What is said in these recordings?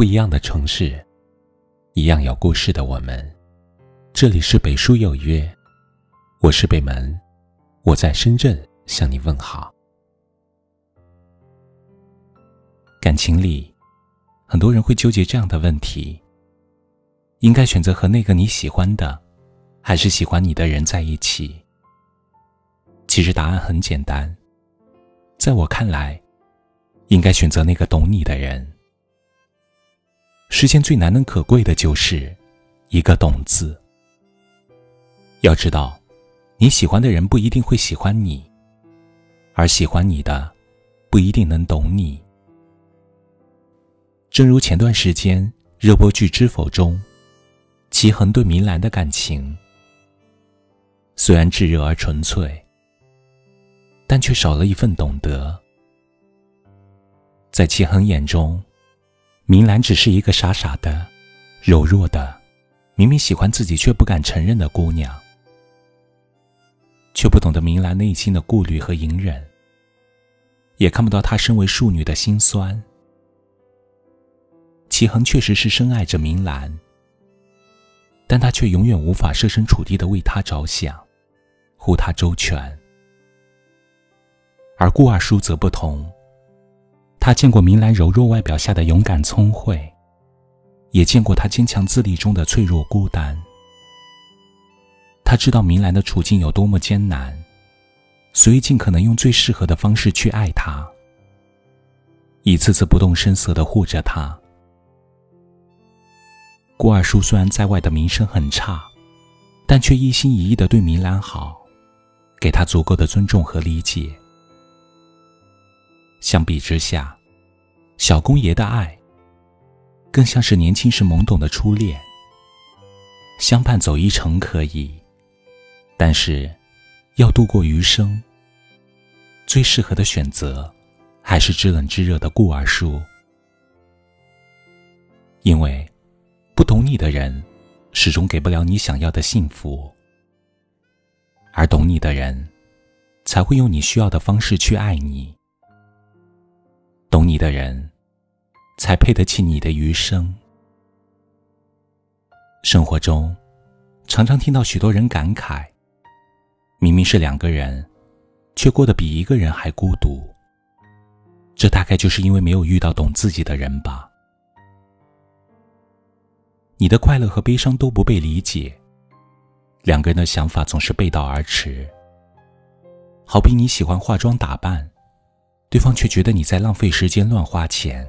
不一样的城市，一样有故事的我们。这里是北书有约，我是北门，我在深圳向你问好。感情里，很多人会纠结这样的问题：应该选择和那个你喜欢的，还是喜欢你的人在一起？其实答案很简单，在我看来，应该选择那个懂你的人。世间最难能可贵的就是一个“懂”字。要知道，你喜欢的人不一定会喜欢你，而喜欢你的不一定能懂你。正如前段时间热播剧《知否》中，齐衡对明兰的感情，虽然炙热而纯粹，但却少了一份懂得。在齐衡眼中，明兰只是一个傻傻的、柔弱的，明明喜欢自己却不敢承认的姑娘，却不懂得明兰内心的顾虑和隐忍，也看不到她身为庶女的心酸。齐衡确实是深爱着明兰，但他却永远无法设身处地的为她着想，护她周全。而顾二叔则不同。他见过明兰柔弱外表下的勇敢聪慧，也见过她坚强自立中的脆弱孤单。他知道明兰的处境有多么艰难，所以尽可能用最适合的方式去爱她，一次次不动声色的护着她。顾二叔虽然在外的名声很差，但却一心一意的对明兰好，给她足够的尊重和理解。相比之下，小公爷的爱更像是年轻时懵懂的初恋。相伴走一程可以，但是要度过余生，最适合的选择还是知冷知热的顾二叔。因为不懂你的人，始终给不了你想要的幸福；而懂你的人，才会用你需要的方式去爱你。懂你的人，才配得起你的余生。生活中，常常听到许多人感慨：明明是两个人，却过得比一个人还孤独。这大概就是因为没有遇到懂自己的人吧。你的快乐和悲伤都不被理解，两个人的想法总是背道而驰。好比你喜欢化妆打扮。对方却觉得你在浪费时间、乱花钱。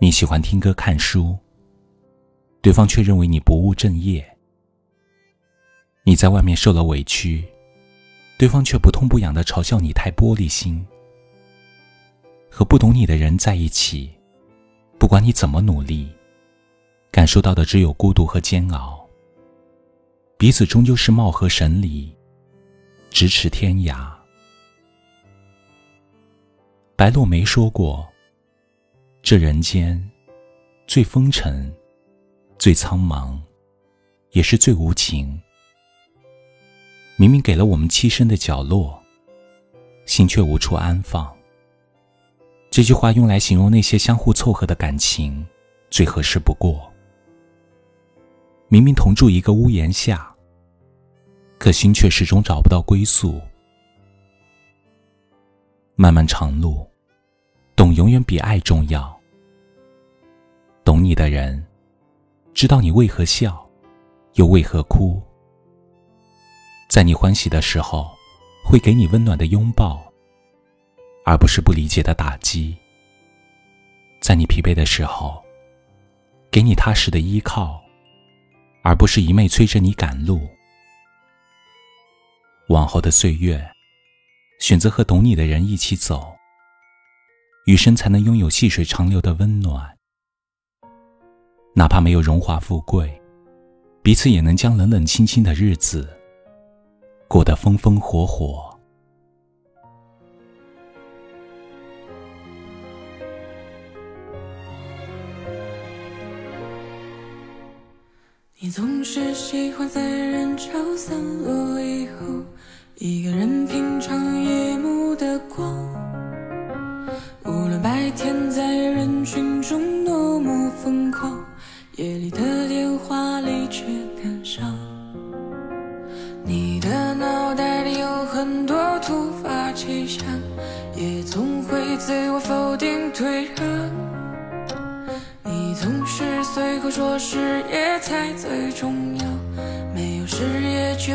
你喜欢听歌、看书，对方却认为你不务正业。你在外面受了委屈，对方却不痛不痒的嘲笑你太玻璃心。和不懂你的人在一起，不管你怎么努力，感受到的只有孤独和煎熬。彼此终究是貌合神离，咫尺天涯。白落梅说过：“这人间，最风尘，最苍茫，也是最无情。明明给了我们栖身的角落，心却无处安放。”这句话用来形容那些相互凑合的感情，最合适不过。明明同住一个屋檐下，可心却始终找不到归宿。漫漫长路，懂永远比爱重要。懂你的人，知道你为何笑，又为何哭。在你欢喜的时候，会给你温暖的拥抱，而不是不理解的打击。在你疲惫的时候，给你踏实的依靠，而不是一昧催着你赶路。往后的岁月。选择和懂你的人一起走，余生才能拥有细水长流的温暖。哪怕没有荣华富贵，彼此也能将冷冷清清的日子过得风风火火。你总是喜欢在人潮散落以后。一个人品尝夜幕的光，无论白天在人。群中多么疯狂，夜里的电话里却感伤。你的脑袋里有很多突发奇想，也总会自我否定退让。你总是随口说事业才最重要，没有事业就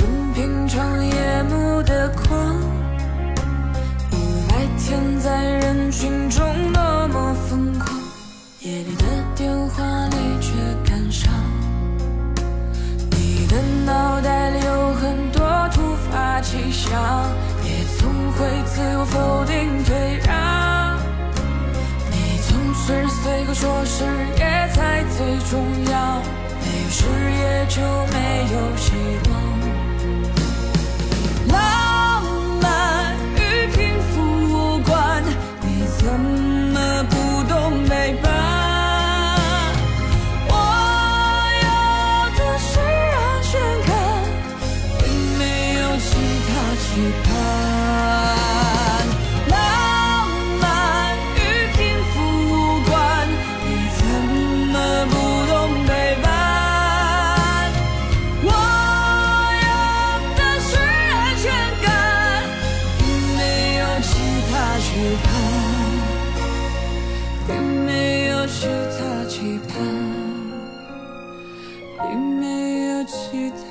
自我否定退让。你总是随口说事业才最重要，没有事业就没有希望。已没有期待。